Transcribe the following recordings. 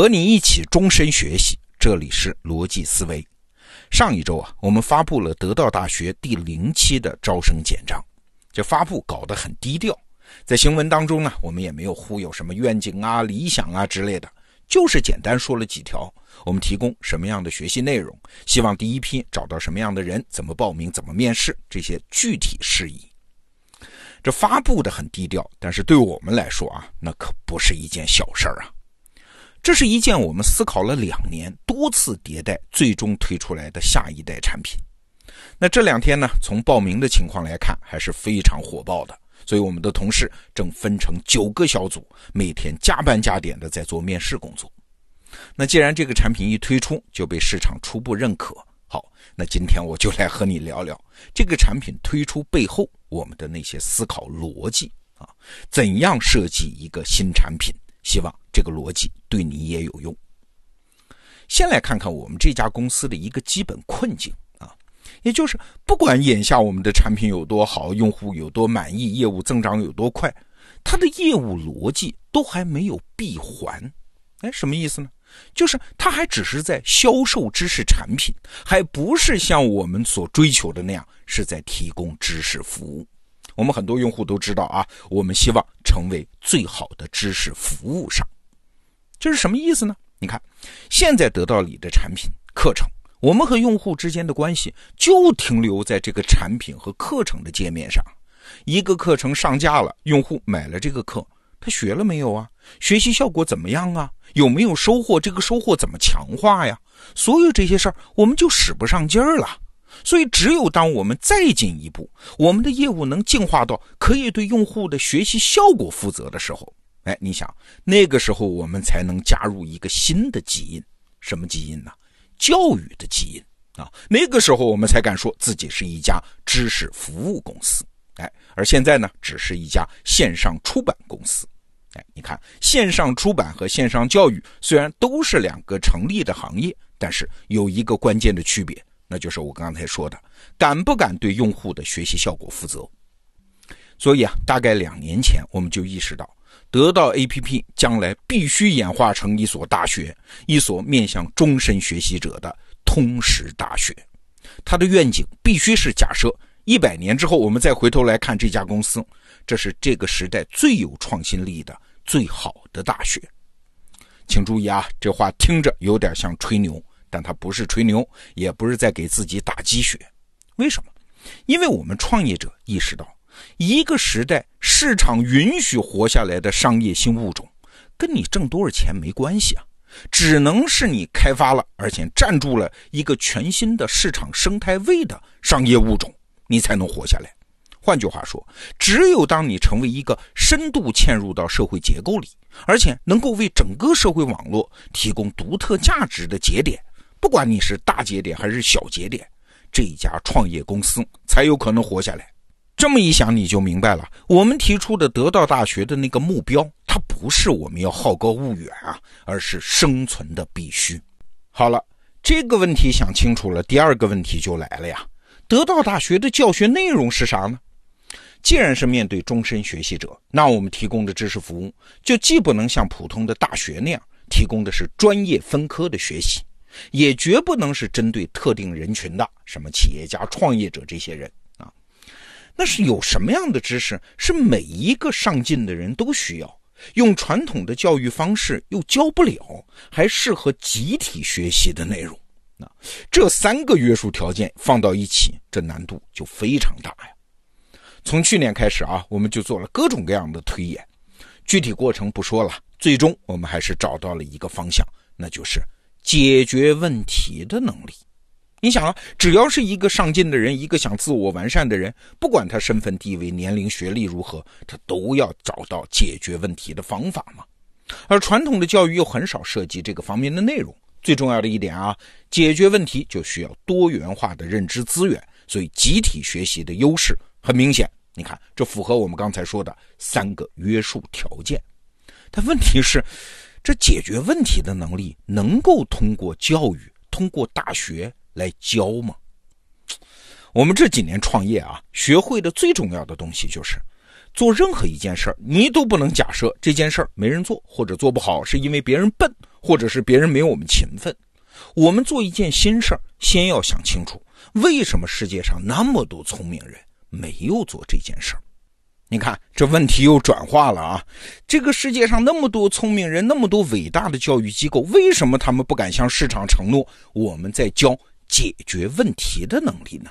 和你一起终身学习，这里是逻辑思维。上一周啊，我们发布了得到大学第零期的招生简章，这发布搞得很低调，在新闻当中呢，我们也没有忽悠什么愿景啊、理想啊之类的，就是简单说了几条，我们提供什么样的学习内容，希望第一批找到什么样的人，怎么报名、怎么面试这些具体事宜。这发布的很低调，但是对我们来说啊，那可不是一件小事儿啊。这是一件我们思考了两年、多次迭代，最终推出来的下一代产品。那这两天呢，从报名的情况来看，还是非常火爆的。所以我们的同事正分成九个小组，每天加班加点的在做面试工作。那既然这个产品一推出就被市场初步认可，好，那今天我就来和你聊聊这个产品推出背后我们的那些思考逻辑啊，怎样设计一个新产品？希望这个逻辑对你也有用。先来看看我们这家公司的一个基本困境啊，也就是不管眼下我们的产品有多好，用户有多满意，业务增长有多快，它的业务逻辑都还没有闭环。哎，什么意思呢？就是它还只是在销售知识产品，还不是像我们所追求的那样是在提供知识服务。我们很多用户都知道啊，我们希望成为最好的知识服务商，这是什么意思呢？你看，现在得到你的产品课程，我们和用户之间的关系就停留在这个产品和课程的界面上。一个课程上架了，用户买了这个课，他学了没有啊？学习效果怎么样啊？有没有收获？这个收获怎么强化呀？所有这些事儿，我们就使不上劲儿了。所以，只有当我们再进一步，我们的业务能进化到可以对用户的学习效果负责的时候，哎，你想，那个时候我们才能加入一个新的基因，什么基因呢？教育的基因啊！那个时候我们才敢说自己是一家知识服务公司，哎，而现在呢，只是一家线上出版公司，哎，你看，线上出版和线上教育虽然都是两个成立的行业，但是有一个关键的区别。那就是我刚才说的，敢不敢对用户的学习效果负责？所以啊，大概两年前我们就意识到，得到 APP 将来必须演化成一所大学，一所面向终身学习者的通识大学。它的愿景必须是假设一百年之后，我们再回头来看这家公司，这是这个时代最有创新力的最好的大学。请注意啊，这话听着有点像吹牛。但他不是吹牛，也不是在给自己打鸡血。为什么？因为我们创业者意识到，一个时代市场允许活下来的商业新物种，跟你挣多少钱没关系啊，只能是你开发了而且站住了一个全新的市场生态位的商业物种，你才能活下来。换句话说，只有当你成为一个深度嵌入到社会结构里，而且能够为整个社会网络提供独特价值的节点。不管你是大节点还是小节点，这家创业公司才有可能活下来。这么一想，你就明白了。我们提出的得到大学的那个目标，它不是我们要好高骛远啊，而是生存的必须。好了，这个问题想清楚了，第二个问题就来了呀。得到大学的教学内容是啥呢？既然是面对终身学习者，那我们提供的知识服务就既不能像普通的大学那样提供的是专业分科的学习。也绝不能是针对特定人群的，什么企业家、创业者这些人，那是有什么样的知识是每一个上进的人都需要，用传统的教育方式又教不了，还适合集体学习的内容啊？这三个约束条件放到一起，这难度就非常大呀。从去年开始啊，我们就做了各种各样的推演，具体过程不说了，最终我们还是找到了一个方向，那就是。解决问题的能力，你想啊，只要是一个上进的人，一个想自我完善的人，不管他身份地位、年龄、学历如何，他都要找到解决问题的方法嘛。而传统的教育又很少涉及这个方面的内容。最重要的一点啊，解决问题就需要多元化的认知资源，所以集体学习的优势很明显。你看，这符合我们刚才说的三个约束条件。但问题是。这解决问题的能力能够通过教育、通过大学来教吗？我们这几年创业啊，学会的最重要的东西就是，做任何一件事儿，你都不能假设这件事儿没人做或者做不好是因为别人笨或者是别人没有我们勤奋。我们做一件新事儿，先要想清楚，为什么世界上那么多聪明人没有做这件事儿？你看，这问题又转化了啊！这个世界上那么多聪明人，那么多伟大的教育机构，为什么他们不敢向市场承诺我们在教解决问题的能力呢？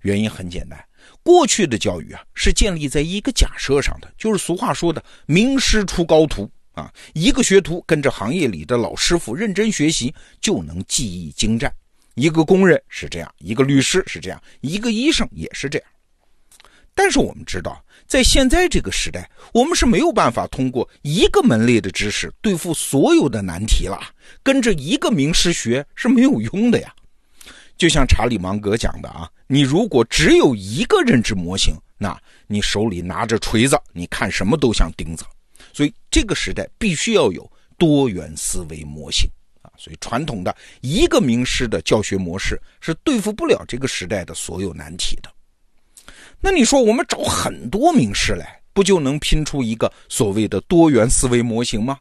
原因很简单，过去的教育啊是建立在一个假设上的，就是俗话说的“名师出高徒”啊，一个学徒跟着行业里的老师傅认真学习就能技艺精湛。一个工人是这样，一个律师是这样，一个医生也是这样。但是我们知道，在现在这个时代，我们是没有办法通过一个门类的知识对付所有的难题了。跟着一个名师学是没有用的呀。就像查理芒格讲的啊，你如果只有一个认知模型，那你手里拿着锤子，你看什么都像钉子。所以这个时代必须要有多元思维模型啊。所以传统的一个名师的教学模式是对付不了这个时代的所有难题的。那你说我们找很多名师来，不就能拼出一个所谓的多元思维模型吗？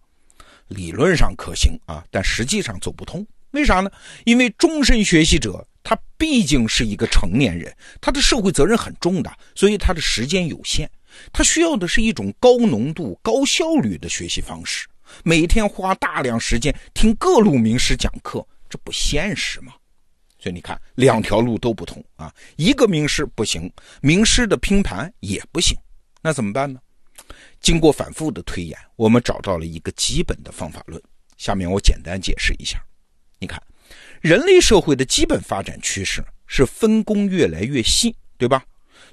理论上可行啊，但实际上走不通。为啥呢？因为终身学习者他毕竟是一个成年人，他的社会责任很重的，所以他的时间有限，他需要的是一种高浓度、高效率的学习方式。每天花大量时间听各路名师讲课，这不现实吗？所以你看，两条路都不通啊，一个名师不行，名师的拼盘也不行，那怎么办呢？经过反复的推演，我们找到了一个基本的方法论。下面我简单解释一下。你看，人类社会的基本发展趋势是分工越来越细，对吧？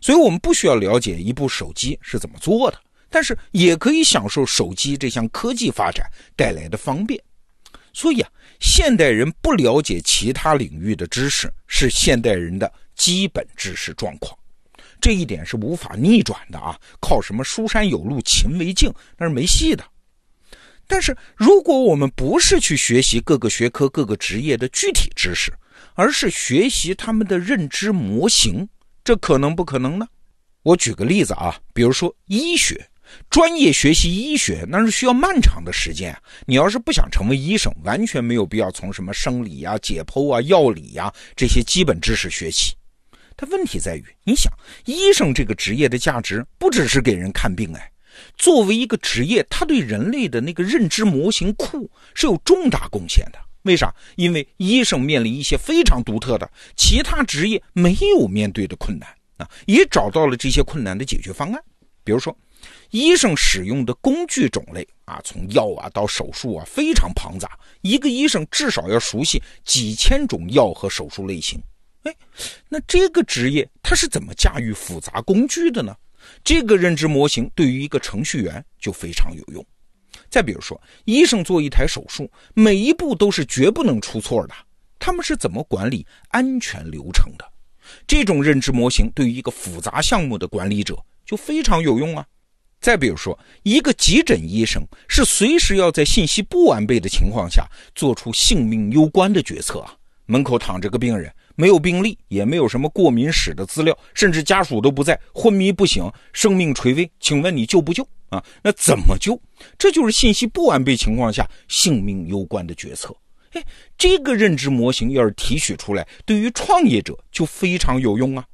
所以我们不需要了解一部手机是怎么做的，但是也可以享受手机这项科技发展带来的方便。所以啊，现代人不了解其他领域的知识是现代人的基本知识状况，这一点是无法逆转的啊！靠什么书山有路勤为径，那是没戏的。但是，如果我们不是去学习各个学科、各个职业的具体知识，而是学习他们的认知模型，这可能不可能呢？我举个例子啊，比如说医学，专业学习医学那是需要漫长的时间。你要是不想成为医生，完全没有必要从什么生理呀、解剖啊、药理呀这些基本知识学起。但问题在于，你想，医生这个职业的价值不只是给人看病哎。作为一个职业，他对人类的那个认知模型库是有重大贡献的。为啥？因为医生面临一些非常独特的其他职业没有面对的困难啊，也找到了这些困难的解决方案。比如说，医生使用的工具种类啊，从药啊到手术啊，非常庞杂。一个医生至少要熟悉几千种药和手术类型。哎，那这个职业他是怎么驾驭复杂工具的呢？这个认知模型对于一个程序员就非常有用。再比如说，医生做一台手术，每一步都是绝不能出错的。他们是怎么管理安全流程的？这种认知模型对于一个复杂项目的管理者就非常有用啊。再比如说，一个急诊医生是随时要在信息不完备的情况下做出性命攸关的决策啊。门口躺着个病人。没有病历，也没有什么过敏史的资料，甚至家属都不在，昏迷不醒，生命垂危。请问你救不救啊？那怎么救？这就是信息不完备情况下性命攸关的决策。哎，这个认知模型要是提取出来，对于创业者就非常有用啊！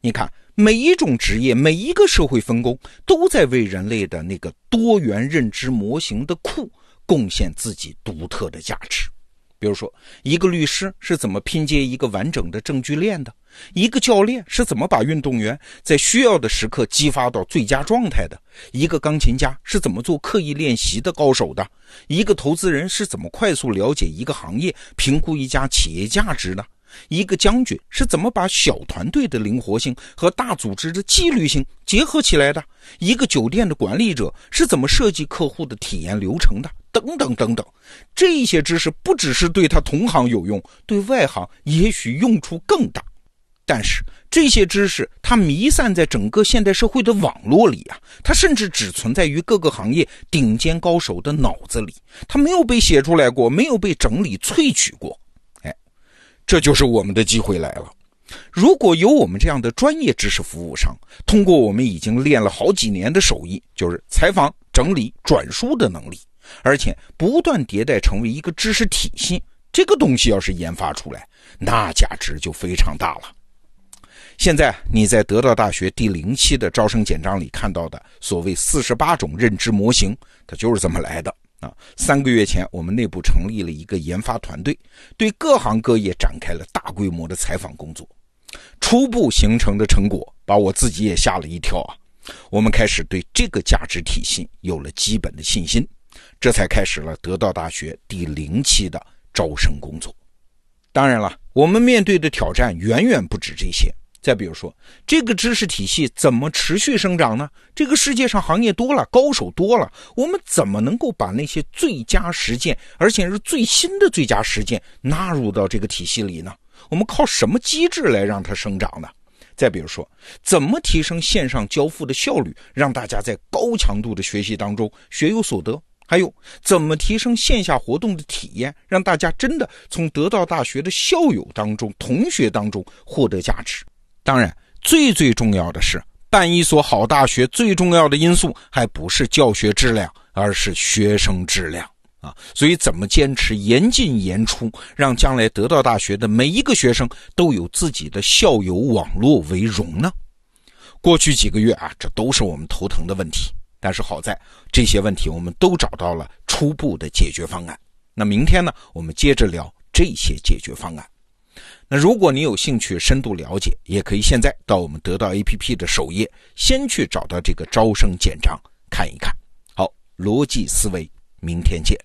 你看，每一种职业，每一个社会分工，都在为人类的那个多元认知模型的库贡献自己独特的价值。比如说，一个律师是怎么拼接一个完整的证据链的？一个教练是怎么把运动员在需要的时刻激发到最佳状态的？一个钢琴家是怎么做刻意练习的高手的？一个投资人是怎么快速了解一个行业、评估一家企业价值的？一个将军是怎么把小团队的灵活性和大组织的纪律性结合起来的？一个酒店的管理者是怎么设计客户的体验流程的？等等等等，这些知识不只是对他同行有用，对外行也许用处更大。但是这些知识它弥散在整个现代社会的网络里啊，它甚至只存在于各个行业顶尖高手的脑子里，它没有被写出来过，没有被整理萃取过。哎这就是我们的机会来了。如果有我们这样的专业知识服务商，通过我们已经练了好几年的手艺，就是采访、整理、转述的能力，而且不断迭代成为一个知识体系。这个东西要是研发出来，那价值就非常大了。现在你在得到大学第零期的招生简章里看到的所谓四十八种认知模型，它就是这么来的啊！三个月前，我们内部成立了一个研发团队，对各行各业展开了大规模的采访工作。初步形成的成果，把我自己也吓了一跳啊！我们开始对这个价值体系有了基本的信心，这才开始了得到大学第零期的招生工作。当然了，我们面对的挑战远远不止这些。再比如说，这个知识体系怎么持续生长呢？这个世界上行业多了，高手多了，我们怎么能够把那些最佳实践，而且是最新的最佳实践纳入到这个体系里呢？我们靠什么机制来让它生长呢？再比如说，怎么提升线上交付的效率，让大家在高强度的学习当中学有所得？还有，怎么提升线下活动的体验，让大家真的从得到大学的校友当中、同学当中获得价值？当然，最最重要的是，办一所好大学最重要的因素还不是教学质量，而是学生质量。啊，所以怎么坚持严进严出，让将来得到大学的每一个学生都有自己的校友网络为荣呢？过去几个月啊，这都是我们头疼的问题。但是好在这些问题我们都找到了初步的解决方案。那明天呢，我们接着聊这些解决方案。那如果你有兴趣深度了解，也可以现在到我们得到 APP 的首页，先去找到这个招生简章看一看。好，逻辑思维，明天见。